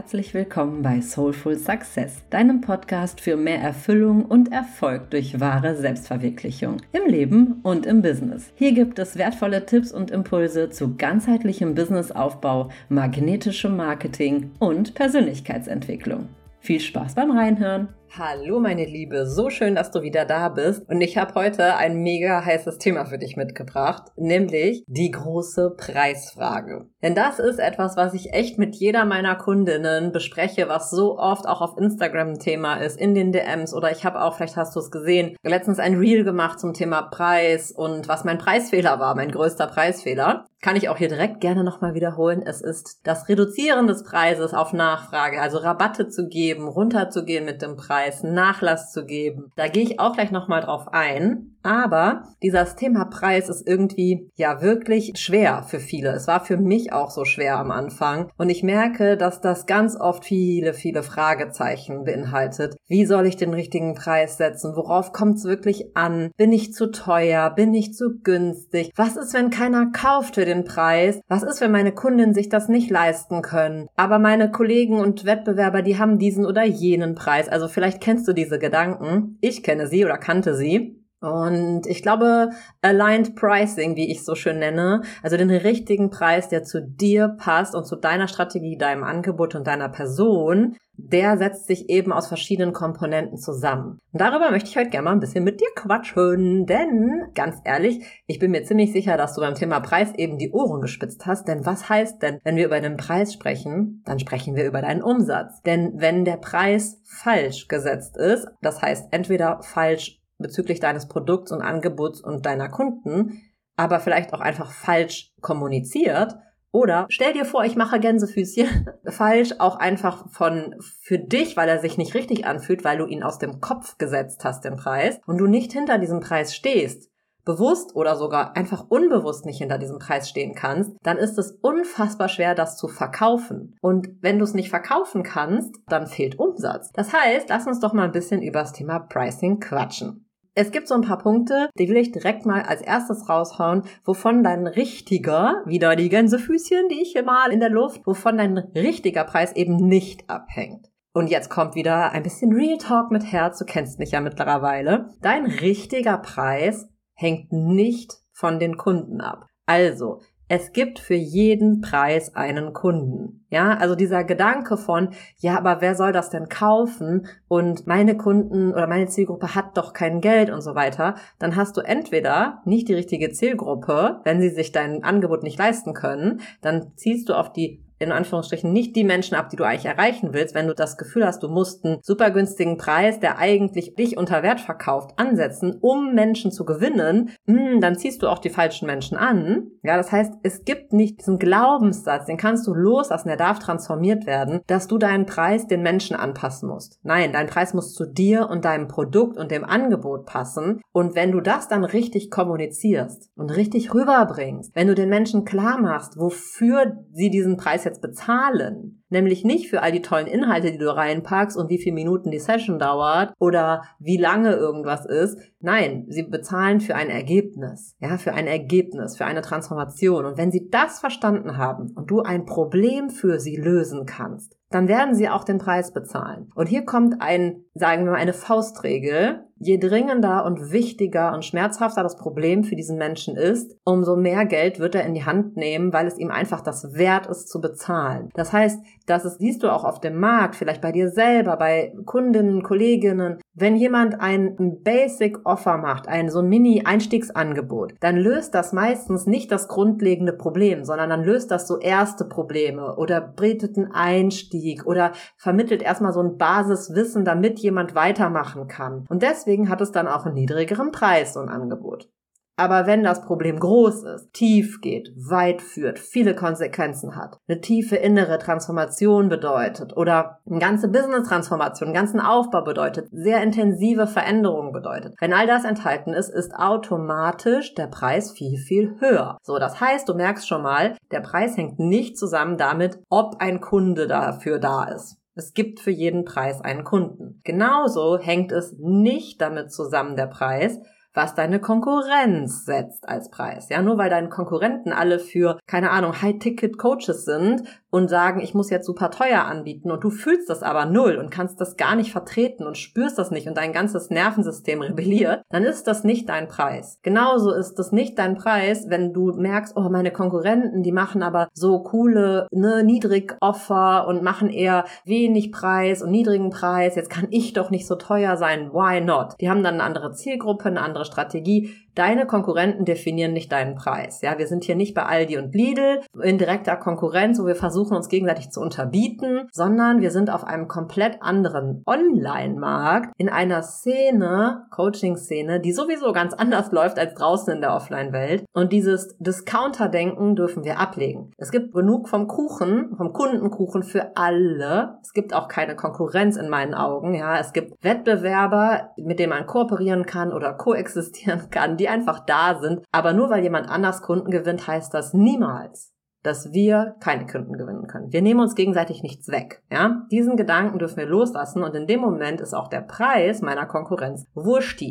herzlich willkommen bei Soulful Success, deinem Podcast für mehr Erfüllung und Erfolg durch wahre Selbstverwirklichung im Leben und im Business. Hier gibt es wertvolle Tipps und Impulse zu ganzheitlichem Businessaufbau, magnetischem Marketing und Persönlichkeitsentwicklung. Viel Spaß beim Reinhören! Hallo meine Liebe, so schön, dass du wieder da bist. Und ich habe heute ein mega heißes Thema für dich mitgebracht, nämlich die große Preisfrage. Denn das ist etwas, was ich echt mit jeder meiner Kundinnen bespreche, was so oft auch auf Instagram ein Thema ist, in den DMs oder ich habe auch, vielleicht hast du es gesehen, letztens ein Reel gemacht zum Thema Preis und was mein Preisfehler war, mein größter Preisfehler. Kann ich auch hier direkt gerne nochmal wiederholen. Es ist das Reduzieren des Preises auf Nachfrage, also Rabatte zu geben, runterzugehen mit dem Preis Preis Nachlass zu geben. Da gehe ich auch gleich nochmal drauf ein. Aber dieses Thema Preis ist irgendwie ja wirklich schwer für viele. Es war für mich auch so schwer am Anfang. Und ich merke, dass das ganz oft viele, viele Fragezeichen beinhaltet. Wie soll ich den richtigen Preis setzen? Worauf kommt es wirklich an? Bin ich zu teuer? Bin ich zu günstig? Was ist, wenn keiner kauft für den Preis? Was ist, wenn meine Kunden sich das nicht leisten können? Aber meine Kollegen und Wettbewerber, die haben diesen oder jenen Preis. Also Vielleicht kennst du diese Gedanken. Ich kenne sie oder kannte sie. Und ich glaube, Aligned Pricing, wie ich so schön nenne, also den richtigen Preis, der zu dir passt und zu deiner Strategie, deinem Angebot und deiner Person, der setzt sich eben aus verschiedenen Komponenten zusammen. Und darüber möchte ich heute gerne mal ein bisschen mit dir quatschen, denn ganz ehrlich, ich bin mir ziemlich sicher, dass du beim Thema Preis eben die Ohren gespitzt hast, denn was heißt denn, wenn wir über den Preis sprechen, dann sprechen wir über deinen Umsatz. Denn wenn der Preis falsch gesetzt ist, das heißt entweder falsch bezüglich deines Produkts und Angebots und deiner Kunden, aber vielleicht auch einfach falsch kommuniziert, oder stell dir vor, ich mache Gänsefüßchen falsch, auch einfach von für dich, weil er sich nicht richtig anfühlt, weil du ihn aus dem Kopf gesetzt hast, den Preis, und du nicht hinter diesem Preis stehst, bewusst oder sogar einfach unbewusst nicht hinter diesem Preis stehen kannst, dann ist es unfassbar schwer, das zu verkaufen. Und wenn du es nicht verkaufen kannst, dann fehlt Umsatz. Das heißt, lass uns doch mal ein bisschen über das Thema Pricing quatschen. Es gibt so ein paar Punkte, die will ich direkt mal als erstes raushauen, wovon dein richtiger, wieder die Gänsefüßchen, die ich hier mal in der Luft, wovon dein richtiger Preis eben nicht abhängt. Und jetzt kommt wieder ein bisschen Real Talk mit Herz, du kennst mich ja mittlerweile. Dein richtiger Preis hängt nicht von den Kunden ab. Also, es gibt für jeden Preis einen Kunden. Ja, also dieser Gedanke von, ja, aber wer soll das denn kaufen? Und meine Kunden oder meine Zielgruppe hat doch kein Geld und so weiter. Dann hast du entweder nicht die richtige Zielgruppe, wenn sie sich dein Angebot nicht leisten können, dann ziehst du auf die in Anführungsstrichen nicht die Menschen ab, die du eigentlich erreichen willst, wenn du das Gefühl hast, du musst einen super günstigen Preis, der eigentlich dich unter Wert verkauft, ansetzen, um Menschen zu gewinnen, hm, dann ziehst du auch die falschen Menschen an. Ja, das heißt, es gibt nicht diesen Glaubenssatz, den kannst du loslassen, der darf transformiert werden, dass du deinen Preis den Menschen anpassen musst. Nein, dein Preis muss zu dir und deinem Produkt und dem Angebot passen. Und wenn du das dann richtig kommunizierst und richtig rüberbringst, wenn du den Menschen klar machst, wofür sie diesen Preis jetzt bezahlen, nämlich nicht für all die tollen Inhalte, die du reinpackst und wie viele Minuten die Session dauert oder wie lange irgendwas ist. Nein, sie bezahlen für ein Ergebnis, ja, für ein Ergebnis, für eine Transformation. Und wenn sie das verstanden haben und du ein Problem für sie lösen kannst, dann werden sie auch den Preis bezahlen. Und hier kommt ein, sagen wir mal, eine Faustregel. Je dringender und wichtiger und schmerzhafter das Problem für diesen Menschen ist, umso mehr Geld wird er in die Hand nehmen, weil es ihm einfach das wert ist zu bezahlen. Das heißt, das ist, siehst du auch auf dem Markt, vielleicht bei dir selber, bei Kundinnen, Kolleginnen, wenn jemand ein Basic Offer macht, ein so ein Mini-Einstiegsangebot, dann löst das meistens nicht das grundlegende Problem, sondern dann löst das so erste Probleme oder bietet einen Einstieg oder vermittelt erstmal so ein Basiswissen, damit jemand weitermachen kann. Und deswegen hat es dann auch einen niedrigeren Preis, ein Angebot. Aber wenn das Problem groß ist, tief geht, weit führt, viele Konsequenzen hat, eine tiefe innere Transformation bedeutet oder eine ganze Business-Transformation, einen ganzen Aufbau bedeutet, sehr intensive Veränderungen bedeutet. Wenn all das enthalten ist, ist automatisch der Preis viel, viel höher. So, das heißt, du merkst schon mal, der Preis hängt nicht zusammen damit, ob ein Kunde dafür da ist. Es gibt für jeden Preis einen Kunden. Genauso hängt es nicht damit zusammen, der Preis, was deine Konkurrenz setzt als Preis. Ja, nur weil deine Konkurrenten alle für, keine Ahnung, High-Ticket-Coaches sind und sagen, ich muss jetzt super teuer anbieten und du fühlst das aber null und kannst das gar nicht vertreten und spürst das nicht und dein ganzes Nervensystem rebelliert, dann ist das nicht dein Preis. Genauso ist das nicht dein Preis, wenn du merkst, oh, meine Konkurrenten, die machen aber so coole, ne, Niedrig-Offer und machen eher wenig Preis und niedrigen Preis. Jetzt kann ich doch nicht so teuer sein. Why not? Die haben dann eine andere Zielgruppe, eine andere Strategie. Deine Konkurrenten definieren nicht deinen Preis. Ja, wir sind hier nicht bei Aldi und Lidl in direkter Konkurrenz, wo wir versuchen, uns gegenseitig zu unterbieten, sondern wir sind auf einem komplett anderen Online-Markt in einer Szene, Coaching-Szene, die sowieso ganz anders läuft als draußen in der Offline-Welt. Und dieses Discounter-Denken dürfen wir ablegen. Es gibt genug vom Kuchen, vom Kundenkuchen für alle. Es gibt auch keine Konkurrenz in meinen Augen. Ja, es gibt Wettbewerber, mit denen man kooperieren kann oder koexistieren kann, die einfach da sind. Aber nur weil jemand anders Kunden gewinnt, heißt das niemals, dass wir keine Kunden gewinnen können. Wir nehmen uns gegenseitig nichts weg. Ja? Diesen Gedanken dürfen wir loslassen und in dem Moment ist auch der Preis meiner Konkurrenz wurscht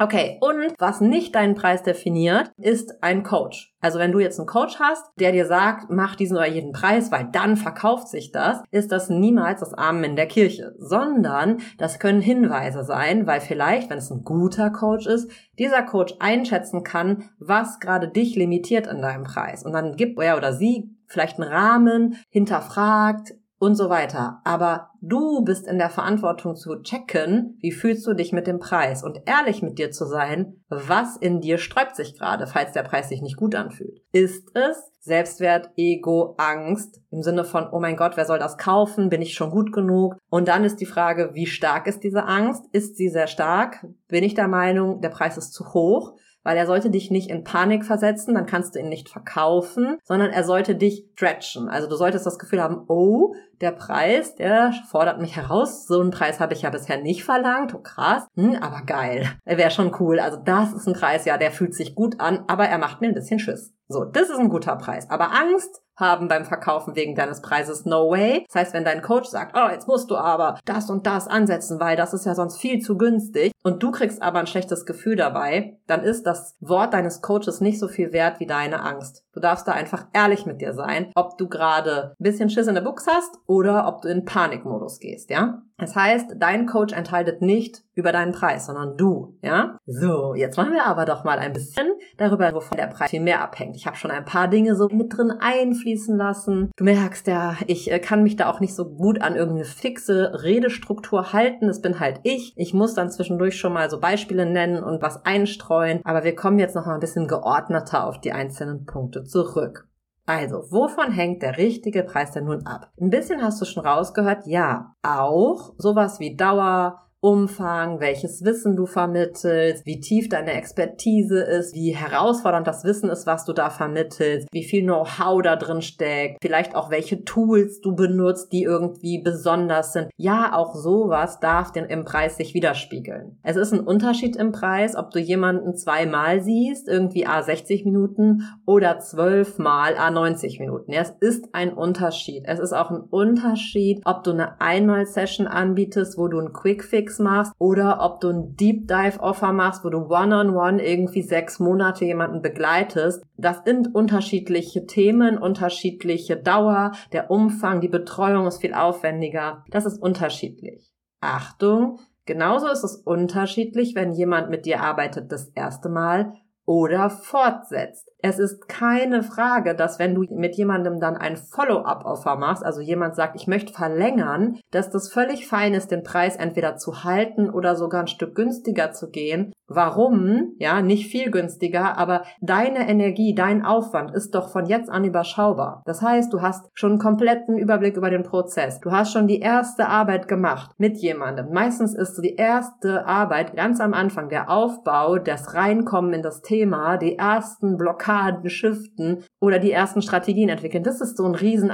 Okay, und was nicht deinen Preis definiert, ist ein Coach. Also wenn du jetzt einen Coach hast, der dir sagt, mach diesen oder jeden Preis, weil dann verkauft sich das, ist das niemals das Amen in der Kirche, sondern das können Hinweise sein, weil vielleicht, wenn es ein guter Coach ist, dieser Coach einschätzen kann, was gerade dich limitiert in deinem Preis. Und dann gibt er oder sie vielleicht einen Rahmen, hinterfragt, und so weiter. Aber du bist in der Verantwortung zu checken, wie fühlst du dich mit dem Preis und ehrlich mit dir zu sein, was in dir sträubt sich gerade, falls der Preis sich nicht gut anfühlt. Ist es Selbstwert, Ego, Angst im Sinne von, oh mein Gott, wer soll das kaufen? Bin ich schon gut genug? Und dann ist die Frage, wie stark ist diese Angst? Ist sie sehr stark? Bin ich der Meinung, der Preis ist zu hoch? Weil er sollte dich nicht in Panik versetzen, dann kannst du ihn nicht verkaufen, sondern er sollte dich stretchen. Also du solltest das Gefühl haben, oh, der Preis, der fordert mich heraus. So einen Preis habe ich ja bisher nicht verlangt. Oh krass, hm, aber geil. Er wäre schon cool. Also das ist ein Preis, ja, der fühlt sich gut an, aber er macht mir ein bisschen Schiss. So, das ist ein guter Preis. Aber Angst haben beim Verkaufen wegen deines Preises no way. Das heißt, wenn dein Coach sagt, oh, jetzt musst du aber das und das ansetzen, weil das ist ja sonst viel zu günstig und du kriegst aber ein schlechtes Gefühl dabei, dann ist das Wort deines Coaches nicht so viel wert wie deine Angst. Du darfst da einfach ehrlich mit dir sein, ob du gerade ein bisschen Schiss in der Buchs hast oder ob du in Panikmodus gehst, ja? Das heißt, dein Coach entscheidet nicht über deinen Preis, sondern du, ja? So, jetzt machen wir aber doch mal ein bisschen darüber, wovon der Preis viel mehr abhängt. Ich habe schon ein paar Dinge so mit drin einfließen lassen. Du merkst ja, ich äh, kann mich da auch nicht so gut an irgendeine fixe Redestruktur halten. Das bin halt ich. Ich muss dann zwischendurch schon mal so Beispiele nennen und was einstreuen. Aber wir kommen jetzt noch mal ein bisschen geordneter auf die einzelnen Punkte zurück. Also, wovon hängt der richtige Preis denn nun ab? Ein bisschen hast du schon rausgehört, ja, auch sowas wie Dauer, Umfang, welches Wissen du vermittelst, wie tief deine Expertise ist, wie herausfordernd das Wissen ist, was du da vermittelst, wie viel Know-how da drin steckt, vielleicht auch welche Tools du benutzt, die irgendwie besonders sind. Ja, auch sowas darf den im Preis sich widerspiegeln. Es ist ein Unterschied im Preis, ob du jemanden zweimal siehst, irgendwie A 60 Minuten oder zwölfmal A 90 Minuten. Ja, es ist ein Unterschied. Es ist auch ein Unterschied, ob du eine Einmal-Session anbietest, wo du einen Quick-Fix Fix machst oder ob du ein Deep Dive Offer machst, wo du One-on-One -on -one irgendwie sechs Monate jemanden begleitest. Das sind unterschiedliche Themen, unterschiedliche Dauer, der Umfang, die Betreuung ist viel aufwendiger. Das ist unterschiedlich. Achtung, genauso ist es unterschiedlich, wenn jemand mit dir arbeitet das erste Mal oder fortsetzt. Es ist keine Frage, dass wenn du mit jemandem dann ein Follow-up-Offer machst, also jemand sagt, ich möchte verlängern, dass das völlig fein ist, den Preis entweder zu halten oder sogar ein Stück günstiger zu gehen. Warum? Ja, nicht viel günstiger, aber deine Energie, dein Aufwand ist doch von jetzt an überschaubar. Das heißt, du hast schon einen kompletten Überblick über den Prozess. Du hast schon die erste Arbeit gemacht mit jemandem. Meistens ist die erste Arbeit ganz am Anfang der Aufbau, das Reinkommen in das Thema, die ersten Blockaden Blockaden shiften oder die ersten Strategien entwickeln. Das ist so ein riesen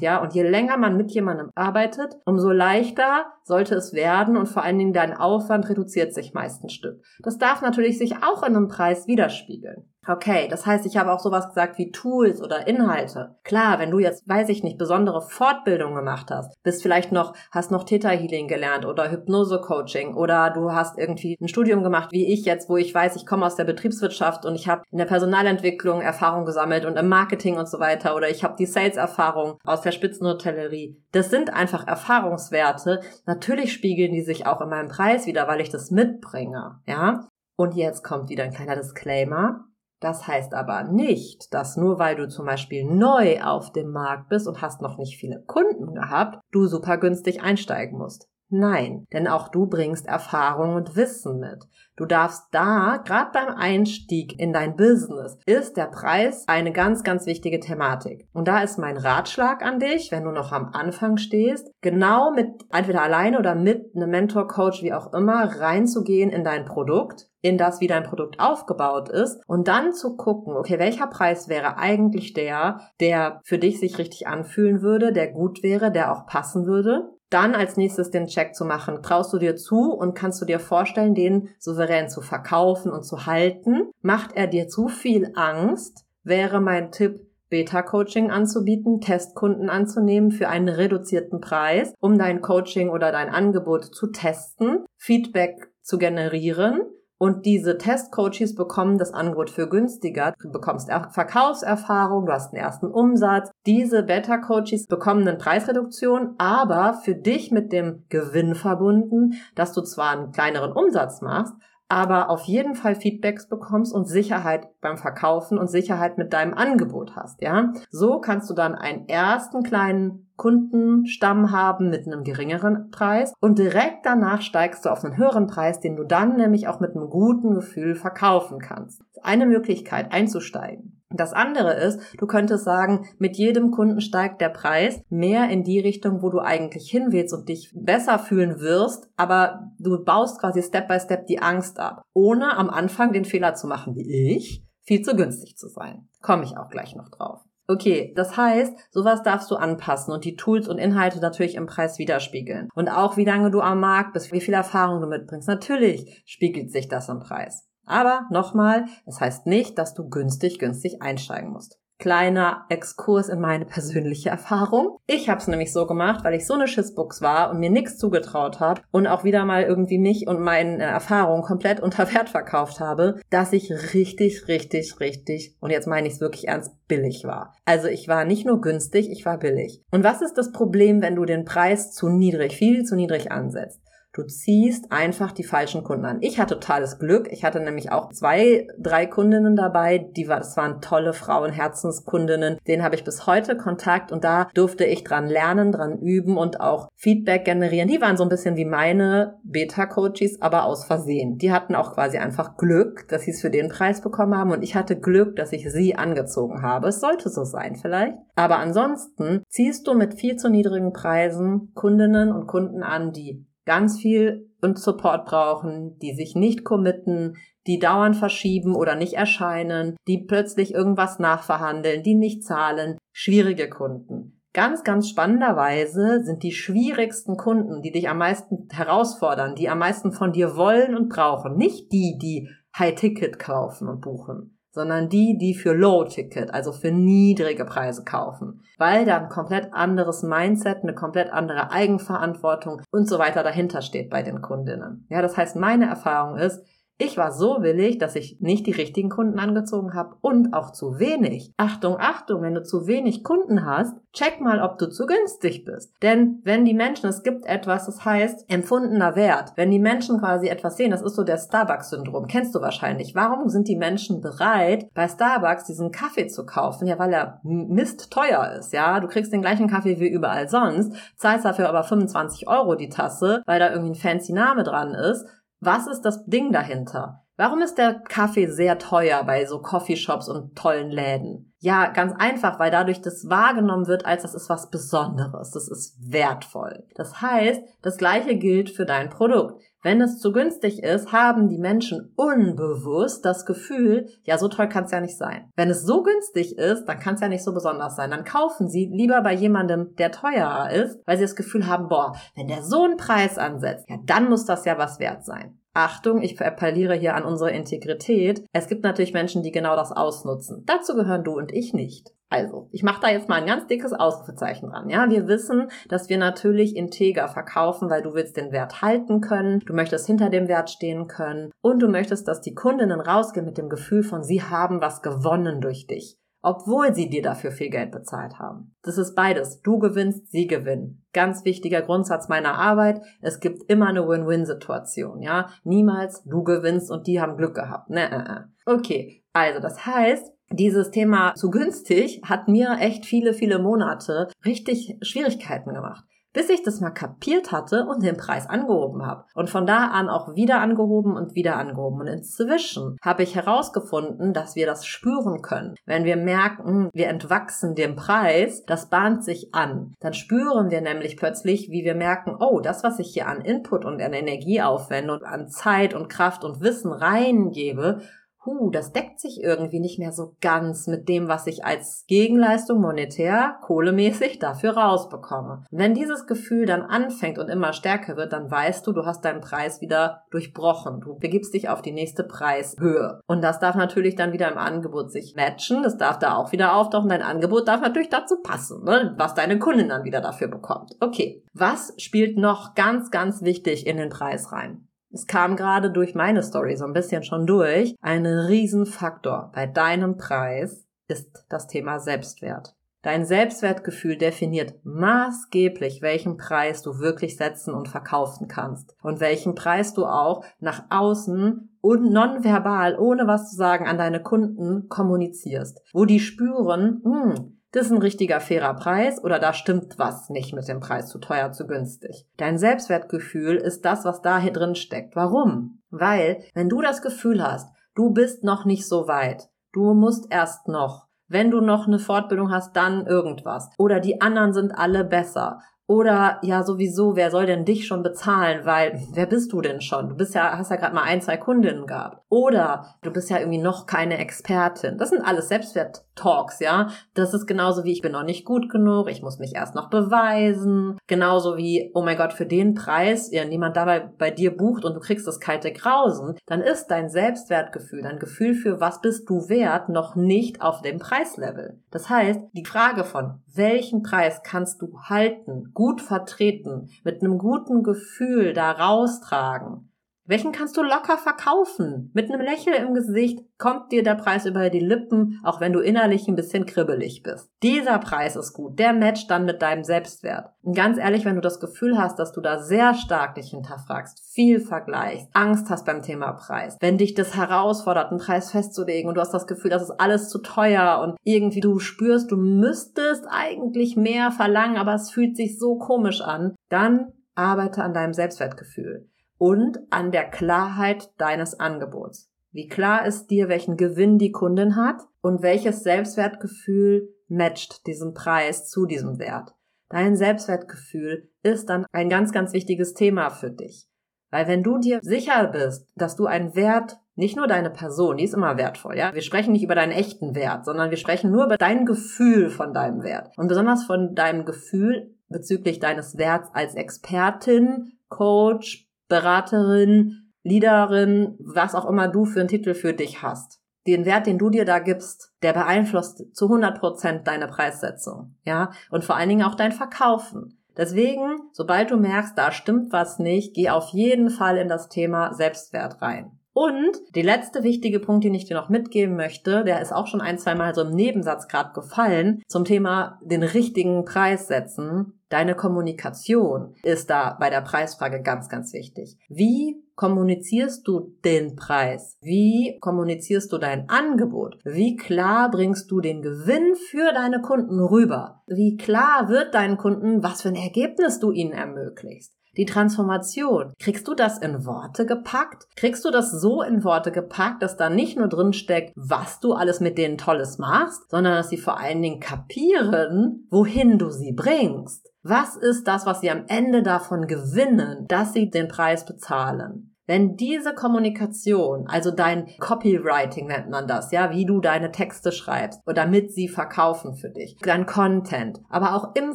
ja. Und je länger man mit jemandem arbeitet, umso leichter sollte es werden und vor allen Dingen dein Aufwand reduziert sich meist ein Stück. Das darf natürlich sich auch in einem Preis widerspiegeln. Okay, das heißt, ich habe auch sowas gesagt wie Tools oder Inhalte. Klar, wenn du jetzt, weiß ich nicht, besondere Fortbildung gemacht hast, bist vielleicht noch, hast noch Theta Healing gelernt oder Hypnose Coaching oder du hast irgendwie ein Studium gemacht, wie ich jetzt, wo ich weiß, ich komme aus der Betriebswirtschaft und ich habe in der Personalentwicklung Erfahrung gesammelt und im Marketing und so weiter oder ich habe die Sales Erfahrung aus der Spitzenhotellerie. Das sind einfach Erfahrungswerte. Natürlich spiegeln die sich auch in meinem Preis wieder, weil ich das mitbringe, ja? Und jetzt kommt wieder ein kleiner Disclaimer. Das heißt aber nicht, dass nur weil du zum Beispiel neu auf dem Markt bist und hast noch nicht viele Kunden gehabt, du super günstig einsteigen musst. Nein, denn auch du bringst Erfahrung und Wissen mit. Du darfst da, gerade beim Einstieg in dein Business, ist der Preis eine ganz, ganz wichtige Thematik. Und da ist mein Ratschlag an dich, wenn du noch am Anfang stehst, genau mit, entweder alleine oder mit einem Mentor, Coach, wie auch immer, reinzugehen in dein Produkt in das, wie dein Produkt aufgebaut ist und dann zu gucken, okay, welcher Preis wäre eigentlich der, der für dich sich richtig anfühlen würde, der gut wäre, der auch passen würde dann als nächstes den Check zu machen. Traust du dir zu und kannst du dir vorstellen, den souverän zu verkaufen und zu halten? Macht er dir zu viel Angst? Wäre mein Tipp, Beta-Coaching anzubieten, Testkunden anzunehmen für einen reduzierten Preis, um dein Coaching oder dein Angebot zu testen, Feedback zu generieren und diese Testcoaches bekommen das Angebot für günstiger. Du bekommst Verkaufserfahrung, du hast einen ersten Umsatz. Diese Beta-Coaches bekommen eine Preisreduktion, aber für dich mit dem Gewinn verbunden, dass du zwar einen kleineren Umsatz machst, aber auf jeden Fall Feedbacks bekommst und Sicherheit beim Verkaufen und Sicherheit mit deinem Angebot hast, ja. So kannst du dann einen ersten kleinen Kundenstamm haben mit einem geringeren Preis und direkt danach steigst du auf einen höheren Preis, den du dann nämlich auch mit einem guten Gefühl verkaufen kannst. Eine Möglichkeit einzusteigen. Das andere ist, du könntest sagen, mit jedem Kunden steigt der Preis mehr in die Richtung, wo du eigentlich hin willst und dich besser fühlen wirst, aber du baust quasi Step by Step die Angst ab, ohne am Anfang den Fehler zu machen wie ich, viel zu günstig zu sein. Komme ich auch gleich noch drauf. Okay, das heißt, sowas darfst du anpassen und die Tools und Inhalte natürlich im Preis widerspiegeln. Und auch wie lange du am Markt bist, wie viel Erfahrung du mitbringst. Natürlich spiegelt sich das im Preis. Aber nochmal, es heißt nicht, dass du günstig, günstig einsteigen musst kleiner Exkurs in meine persönliche Erfahrung. Ich habe es nämlich so gemacht, weil ich so eine Schissbuchs war und mir nichts zugetraut habe und auch wieder mal irgendwie mich und meine Erfahrungen komplett unter Wert verkauft habe, dass ich richtig, richtig, richtig, und jetzt meine ich es wirklich ernst, billig war. Also ich war nicht nur günstig, ich war billig. Und was ist das Problem, wenn du den Preis zu niedrig, viel zu niedrig ansetzt? Du ziehst einfach die falschen Kunden an. Ich hatte totales Glück. Ich hatte nämlich auch zwei, drei Kundinnen dabei. Die war, das waren tolle Frauen, Herzenskundinnen. Denen habe ich bis heute Kontakt und da durfte ich dran lernen, dran üben und auch Feedback generieren. Die waren so ein bisschen wie meine Beta-Coaches, aber aus Versehen. Die hatten auch quasi einfach Glück, dass sie es für den Preis bekommen haben und ich hatte Glück, dass ich sie angezogen habe. Es sollte so sein vielleicht. Aber ansonsten ziehst du mit viel zu niedrigen Preisen Kundinnen und Kunden an, die ganz viel und Support brauchen, die sich nicht committen, die dauernd verschieben oder nicht erscheinen, die plötzlich irgendwas nachverhandeln, die nicht zahlen, schwierige Kunden. Ganz, ganz spannenderweise sind die schwierigsten Kunden, die dich am meisten herausfordern, die am meisten von dir wollen und brauchen, nicht die, die High-Ticket kaufen und buchen, sondern die, die für Low-Ticket, also für niedrige Preise kaufen, weil da ein komplett anderes Mindset, eine komplett andere Eigenverantwortung und so weiter dahinter steht bei den Kundinnen. Ja, das heißt, meine Erfahrung ist, ich war so willig, dass ich nicht die richtigen Kunden angezogen habe und auch zu wenig. Achtung, Achtung, wenn du zu wenig Kunden hast, check mal, ob du zu günstig bist. Denn wenn die Menschen, es gibt etwas, das heißt empfundener Wert. Wenn die Menschen quasi etwas sehen, das ist so der Starbucks-Syndrom, kennst du wahrscheinlich. Warum sind die Menschen bereit, bei Starbucks diesen Kaffee zu kaufen? Ja, weil er Mist teuer ist, ja. Du kriegst den gleichen Kaffee wie überall sonst, zahlst dafür aber 25 Euro die Tasse, weil da irgendwie ein fancy Name dran ist was ist das Ding dahinter? Warum ist der Kaffee sehr teuer bei so Coffeeshops und tollen Läden? Ja, ganz einfach, weil dadurch das wahrgenommen wird, als das ist was Besonderes, das ist wertvoll. Das heißt, das gleiche gilt für dein Produkt. Wenn es zu günstig ist, haben die Menschen unbewusst das Gefühl, ja, so toll kann es ja nicht sein. Wenn es so günstig ist, dann kann es ja nicht so besonders sein. Dann kaufen sie lieber bei jemandem, der teurer ist, weil sie das Gefühl haben, boah, wenn der so einen Preis ansetzt, ja, dann muss das ja was wert sein. Achtung, ich appelliere hier an unsere Integrität. Es gibt natürlich Menschen, die genau das ausnutzen. Dazu gehören du und ich nicht. Also, ich mache da jetzt mal ein ganz dickes Ausrufezeichen dran. Ja, wir wissen, dass wir natürlich integer verkaufen, weil du willst den Wert halten können, du möchtest hinter dem Wert stehen können und du möchtest, dass die Kundinnen rausgehen mit dem Gefühl von, sie haben was gewonnen durch dich obwohl sie dir dafür viel Geld bezahlt haben. Das ist beides. Du gewinnst, sie gewinnen. Ganz wichtiger Grundsatz meiner Arbeit. Es gibt immer eine Win-Win-Situation, ja. Niemals du gewinnst und die haben Glück gehabt. Ne, ne. Okay. Also, das heißt, dieses Thema zu günstig hat mir echt viele, viele Monate richtig Schwierigkeiten gemacht bis ich das mal kapiert hatte und den Preis angehoben habe. Und von da an auch wieder angehoben und wieder angehoben. Und inzwischen habe ich herausgefunden, dass wir das spüren können. Wenn wir merken, wir entwachsen dem Preis, das bahnt sich an. Dann spüren wir nämlich plötzlich, wie wir merken, oh, das, was ich hier an Input und an Energie aufwende und an Zeit und Kraft und Wissen reingebe, huh, das deckt sich irgendwie nicht mehr so ganz mit dem, was ich als Gegenleistung monetär, kohlemäßig dafür rausbekomme. wenn dieses Gefühl dann anfängt und immer stärker wird, dann weißt du, du hast deinen Preis wieder durchbrochen. Du begibst dich auf die nächste Preishöhe. Und das darf natürlich dann wieder im Angebot sich matchen. Das darf da auch wieder auftauchen. Dein Angebot darf natürlich dazu passen, ne? was deine Kundin dann wieder dafür bekommt. Okay. Was spielt noch ganz, ganz wichtig in den Preis rein? Es kam gerade durch meine Story so ein bisschen schon durch. Ein Riesenfaktor bei deinem Preis ist das Thema Selbstwert. Dein Selbstwertgefühl definiert maßgeblich, welchen Preis du wirklich setzen und verkaufen kannst und welchen Preis du auch nach außen und nonverbal, ohne was zu sagen, an deine Kunden kommunizierst, wo die spüren, hm, das ist ein richtiger fairer Preis oder da stimmt was nicht mit dem Preis zu teuer, zu günstig. Dein Selbstwertgefühl ist das, was da hier drin steckt. Warum? Weil, wenn du das Gefühl hast, du bist noch nicht so weit, du musst erst noch, wenn du noch eine Fortbildung hast, dann irgendwas. Oder die anderen sind alle besser. Oder ja, sowieso, wer soll denn dich schon bezahlen? Weil, wer bist du denn schon? Du bist ja, hast ja gerade mal ein, zwei Kundinnen gehabt. Oder du bist ja irgendwie noch keine Expertin. Das sind alles Selbstwert-Talks, ja. Das ist genauso wie ich bin noch nicht gut genug, ich muss mich erst noch beweisen. Genauso wie, oh mein Gott, für den Preis, ja, niemand dabei bei dir bucht und du kriegst das kalte Grausen, dann ist dein Selbstwertgefühl, dein Gefühl für was bist du wert, noch nicht auf dem Preislevel. Das heißt, die Frage von welchen Preis kannst du halten, gut vertreten, mit einem guten Gefühl da raustragen, welchen kannst du locker verkaufen? Mit einem Lächeln im Gesicht kommt dir der Preis über die Lippen, auch wenn du innerlich ein bisschen kribbelig bist. Dieser Preis ist gut, der matcht dann mit deinem Selbstwert. Und ganz ehrlich, wenn du das Gefühl hast, dass du da sehr stark dich hinterfragst, viel vergleichst, Angst hast beim Thema Preis, wenn dich das herausfordert, einen Preis festzulegen und du hast das Gefühl, das ist alles zu teuer und irgendwie du spürst, du müsstest eigentlich mehr verlangen, aber es fühlt sich so komisch an, dann arbeite an deinem Selbstwertgefühl und an der Klarheit deines Angebots. Wie klar ist dir, welchen Gewinn die Kundin hat und welches Selbstwertgefühl matcht diesen Preis zu diesem Wert. Dein Selbstwertgefühl ist dann ein ganz, ganz wichtiges Thema für dich. Weil wenn du dir sicher bist, dass du einen Wert, nicht nur deine Person, die ist immer wertvoll, ja. Wir sprechen nicht über deinen echten Wert, sondern wir sprechen nur über dein Gefühl von deinem Wert. Und besonders von deinem Gefühl bezüglich deines Werts als Expertin, Coach, Beraterin, Leaderin, was auch immer du für einen Titel für dich hast. Den Wert, den du dir da gibst, der beeinflusst zu 100 Prozent deine Preissetzung, ja, und vor allen Dingen auch dein Verkaufen. Deswegen, sobald du merkst, da stimmt was nicht, geh auf jeden Fall in das Thema Selbstwert rein. Und die letzte wichtige Punkt, den ich dir noch mitgeben möchte, der ist auch schon ein, zwei Mal so im Nebensatz gerade gefallen, zum Thema den richtigen Preis setzen. Deine Kommunikation ist da bei der Preisfrage ganz, ganz wichtig. Wie kommunizierst du den Preis? Wie kommunizierst du dein Angebot? Wie klar bringst du den Gewinn für deine Kunden rüber? Wie klar wird deinen Kunden, was für ein Ergebnis du ihnen ermöglicht? Die Transformation. Kriegst du das in Worte gepackt? Kriegst du das so in Worte gepackt, dass da nicht nur drin steckt, was du alles mit denen Tolles machst, sondern dass sie vor allen Dingen kapieren, wohin du sie bringst? Was ist das, was sie am Ende davon gewinnen, dass sie den Preis bezahlen? Wenn diese Kommunikation, also dein Copywriting nennt man das, ja, wie du deine Texte schreibst oder damit sie verkaufen für dich, dein Content, aber auch im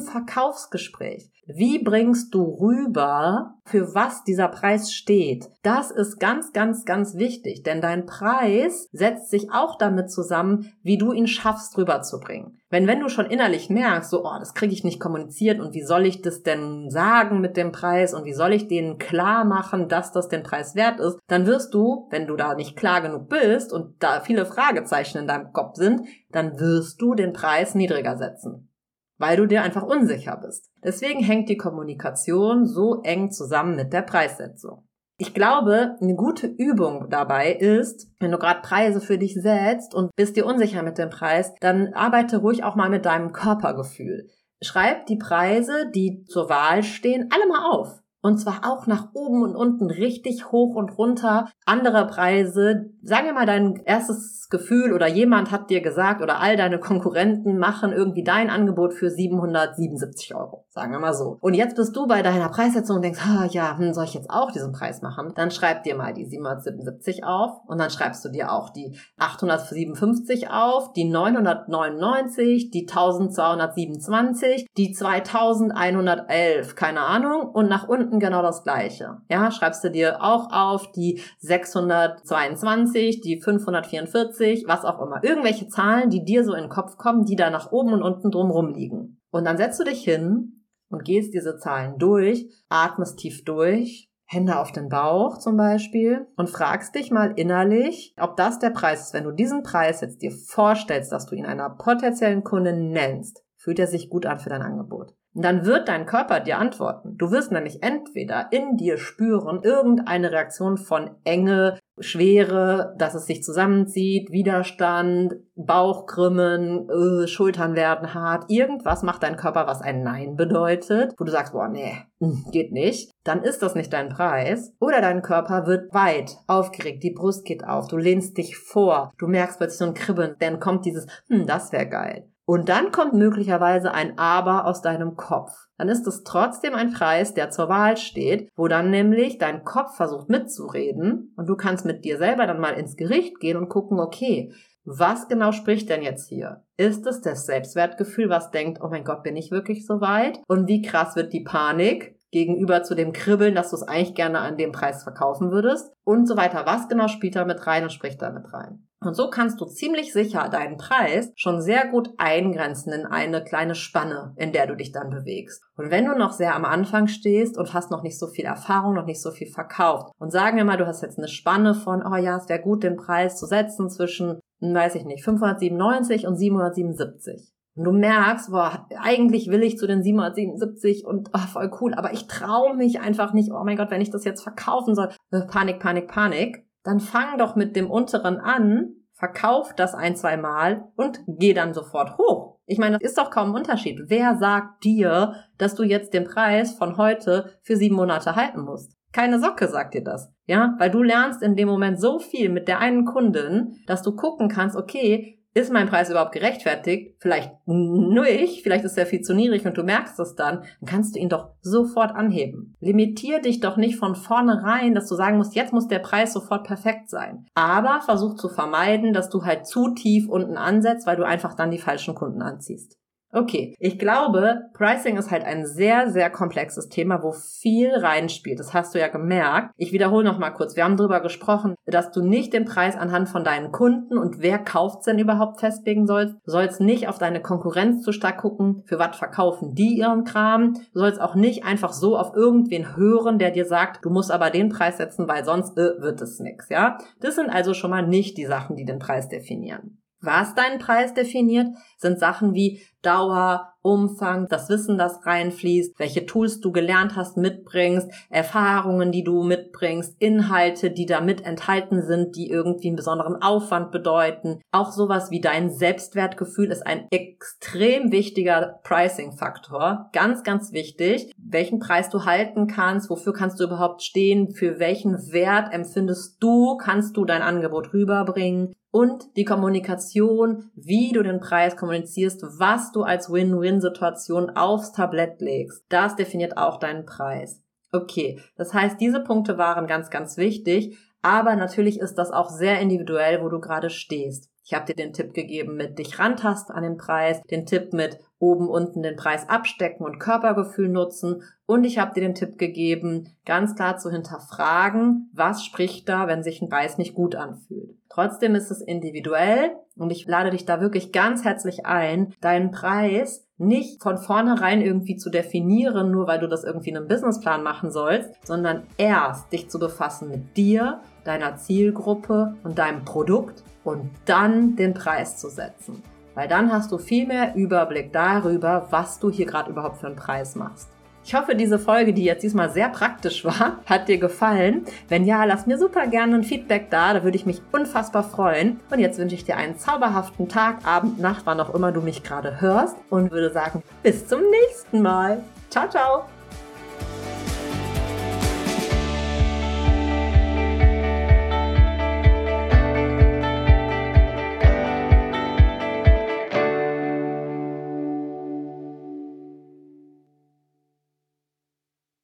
Verkaufsgespräch, wie bringst du rüber, für was dieser Preis steht? Das ist ganz, ganz, ganz wichtig, denn dein Preis setzt sich auch damit zusammen, wie du ihn schaffst, rüberzubringen. Wenn, wenn du schon innerlich merkst, so, oh, das kriege ich nicht kommuniziert und wie soll ich das denn sagen mit dem Preis und wie soll ich denen klar machen, dass das den Preis wert ist, dann wirst du, wenn du da nicht klar genug bist und da viele Fragezeichen in deinem Kopf sind, dann wirst du den Preis niedriger setzen weil du dir einfach unsicher bist. Deswegen hängt die Kommunikation so eng zusammen mit der Preissetzung. Ich glaube, eine gute Übung dabei ist, wenn du gerade Preise für dich setzt und bist dir unsicher mit dem Preis, dann arbeite ruhig auch mal mit deinem Körpergefühl. Schreib die Preise, die zur Wahl stehen, alle mal auf. Und zwar auch nach oben und unten richtig hoch und runter. Andere Preise. Sagen wir mal dein erstes Gefühl oder jemand hat dir gesagt oder all deine Konkurrenten machen irgendwie dein Angebot für 777 Euro. Sagen wir mal so. Und jetzt bist du bei deiner Preissetzung und denkst, ah ja, hm, soll ich jetzt auch diesen Preis machen? Dann schreib dir mal die 777 auf und dann schreibst du dir auch die 857 auf, die 999, die 1227, die 2111, keine Ahnung. Und nach unten unten genau das gleiche. Ja, schreibst du dir auch auf die 622, die 544, was auch immer. Irgendwelche Zahlen, die dir so in den Kopf kommen, die da nach oben und unten drumrum liegen. Und dann setzt du dich hin und gehst diese Zahlen durch, atmest tief durch, Hände auf den Bauch zum Beispiel und fragst dich mal innerlich, ob das der Preis ist. Wenn du diesen Preis jetzt dir vorstellst, dass du ihn einer potenziellen Kundin nennst, fühlt er sich gut an für dein Angebot. Und dann wird dein Körper dir antworten. Du wirst nämlich entweder in dir spüren irgendeine Reaktion von Enge, Schwere, dass es sich zusammenzieht, Widerstand, Bauchkrümmen, äh, Schultern werden hart. Irgendwas macht dein Körper, was ein Nein bedeutet, wo du sagst, boah, nee, hm, geht nicht. Dann ist das nicht dein Preis. Oder dein Körper wird weit, aufgeregt, die Brust geht auf, du lehnst dich vor, du merkst plötzlich so ein Kribbeln, dann kommt dieses, hm, das wäre geil. Und dann kommt möglicherweise ein Aber aus deinem Kopf. Dann ist es trotzdem ein Preis, der zur Wahl steht, wo dann nämlich dein Kopf versucht mitzureden und du kannst mit dir selber dann mal ins Gericht gehen und gucken, okay, was genau spricht denn jetzt hier? Ist es das Selbstwertgefühl, was denkt, oh mein Gott, bin ich wirklich so weit? Und wie krass wird die Panik? gegenüber zu dem Kribbeln, dass du es eigentlich gerne an dem Preis verkaufen würdest und so weiter. Was genau spielt da mit rein und spricht da mit rein? Und so kannst du ziemlich sicher deinen Preis schon sehr gut eingrenzen in eine kleine Spanne, in der du dich dann bewegst. Und wenn du noch sehr am Anfang stehst und hast noch nicht so viel Erfahrung, noch nicht so viel verkauft und sagen wir mal, du hast jetzt eine Spanne von, oh ja, es wäre gut, den Preis zu setzen zwischen, weiß ich nicht, 597 und 777. Und du merkst, boah, eigentlich will ich zu den 777 und oh, voll cool, aber ich traue mich einfach nicht, oh mein Gott, wenn ich das jetzt verkaufen soll. Äh, Panik, Panik, Panik. Dann fang doch mit dem unteren an, verkauf das ein, zwei Mal und geh dann sofort hoch. Ich meine, das ist doch kaum ein Unterschied. Wer sagt dir, dass du jetzt den Preis von heute für sieben Monate halten musst? Keine Socke sagt dir das. Ja, weil du lernst in dem Moment so viel mit der einen Kundin, dass du gucken kannst, okay, ist mein Preis überhaupt gerechtfertigt? Vielleicht nicht, vielleicht ist er viel zu niedrig und du merkst es dann, dann kannst du ihn doch sofort anheben. Limitier dich doch nicht von vornherein, dass du sagen musst, jetzt muss der Preis sofort perfekt sein. Aber versuch zu vermeiden, dass du halt zu tief unten ansetzt, weil du einfach dann die falschen Kunden anziehst. Okay, ich glaube, Pricing ist halt ein sehr, sehr komplexes Thema, wo viel reinspielt. Das hast du ja gemerkt. Ich wiederhole noch mal kurz. Wir haben darüber gesprochen, dass du nicht den Preis anhand von deinen Kunden und wer kauft denn überhaupt festlegen sollst. Du sollst nicht auf deine Konkurrenz zu stark gucken, für was verkaufen die ihren Kram. Du sollst auch nicht einfach so auf irgendwen hören, der dir sagt, du musst aber den Preis setzen, weil sonst äh, wird es nix, ja? Das sind also schon mal nicht die Sachen, die den Preis definieren. Was deinen Preis definiert, sind Sachen wie Dauer, Umfang, das Wissen, das reinfließt, welche Tools du gelernt hast, mitbringst, Erfahrungen, die du mitbringst, Inhalte, die da mit enthalten sind, die irgendwie einen besonderen Aufwand bedeuten. Auch sowas wie dein Selbstwertgefühl ist ein extrem wichtiger Pricing-Faktor. Ganz, ganz wichtig. Welchen Preis du halten kannst, wofür kannst du überhaupt stehen, für welchen Wert empfindest du, kannst du dein Angebot rüberbringen und die Kommunikation, wie du den Preis kommunizierst, was du als Win-Win-Situation aufs Tablett legst, das definiert auch deinen Preis. Okay, das heißt, diese Punkte waren ganz, ganz wichtig, aber natürlich ist das auch sehr individuell, wo du gerade stehst. Ich habe dir den Tipp gegeben mit dich rantasten an den Preis, den Tipp mit oben unten den Preis abstecken und Körpergefühl nutzen und ich habe dir den Tipp gegeben, ganz klar zu hinterfragen, was spricht da, wenn sich ein Preis nicht gut anfühlt. Trotzdem ist es individuell und ich lade dich da wirklich ganz herzlich ein, deinen Preis nicht von vornherein irgendwie zu definieren, nur weil du das irgendwie in einem Businessplan machen sollst, sondern erst dich zu befassen mit dir, deiner Zielgruppe und deinem Produkt und dann den Preis zu setzen. Weil dann hast du viel mehr Überblick darüber, was du hier gerade überhaupt für einen Preis machst. Ich hoffe, diese Folge, die jetzt diesmal sehr praktisch war, hat dir gefallen. Wenn ja, lass mir super gerne ein Feedback da, da würde ich mich unfassbar freuen. Und jetzt wünsche ich dir einen zauberhaften Tag, Abend, Nacht, wann auch immer du mich gerade hörst und würde sagen, bis zum nächsten Mal. Ciao, ciao!